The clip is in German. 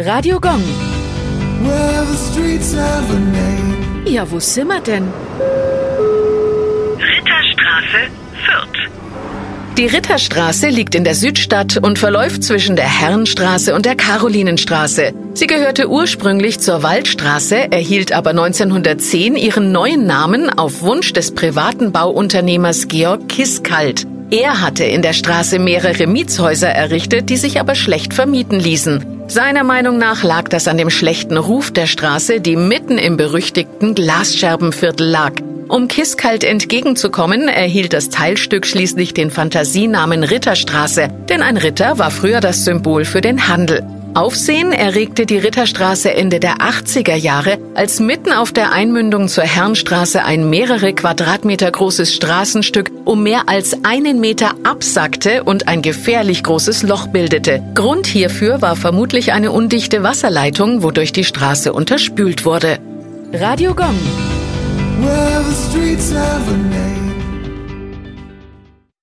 Radio Gong. Well, the streets have a name. Ja, wo sind wir denn? Ritterstraße, Fürth. Die Ritterstraße liegt in der Südstadt und verläuft zwischen der Herrenstraße und der Karolinenstraße. Sie gehörte ursprünglich zur Waldstraße, erhielt aber 1910 ihren neuen Namen auf Wunsch des privaten Bauunternehmers Georg Kiskalt. Er hatte in der Straße mehrere Mietshäuser errichtet, die sich aber schlecht vermieten ließen. Seiner Meinung nach lag das an dem schlechten Ruf der Straße, die mitten im berüchtigten Glasscherbenviertel lag. Um Kiskalt entgegenzukommen, erhielt das Teilstück schließlich den Fantasienamen Ritterstraße, denn ein Ritter war früher das Symbol für den Handel. Aufsehen erregte die Ritterstraße Ende der 80er Jahre, als mitten auf der Einmündung zur Herrenstraße ein mehrere Quadratmeter großes Straßenstück um mehr als einen Meter absackte und ein gefährlich großes Loch bildete. Grund hierfür war vermutlich eine undichte Wasserleitung, wodurch die Straße unterspült wurde. Radio Gong.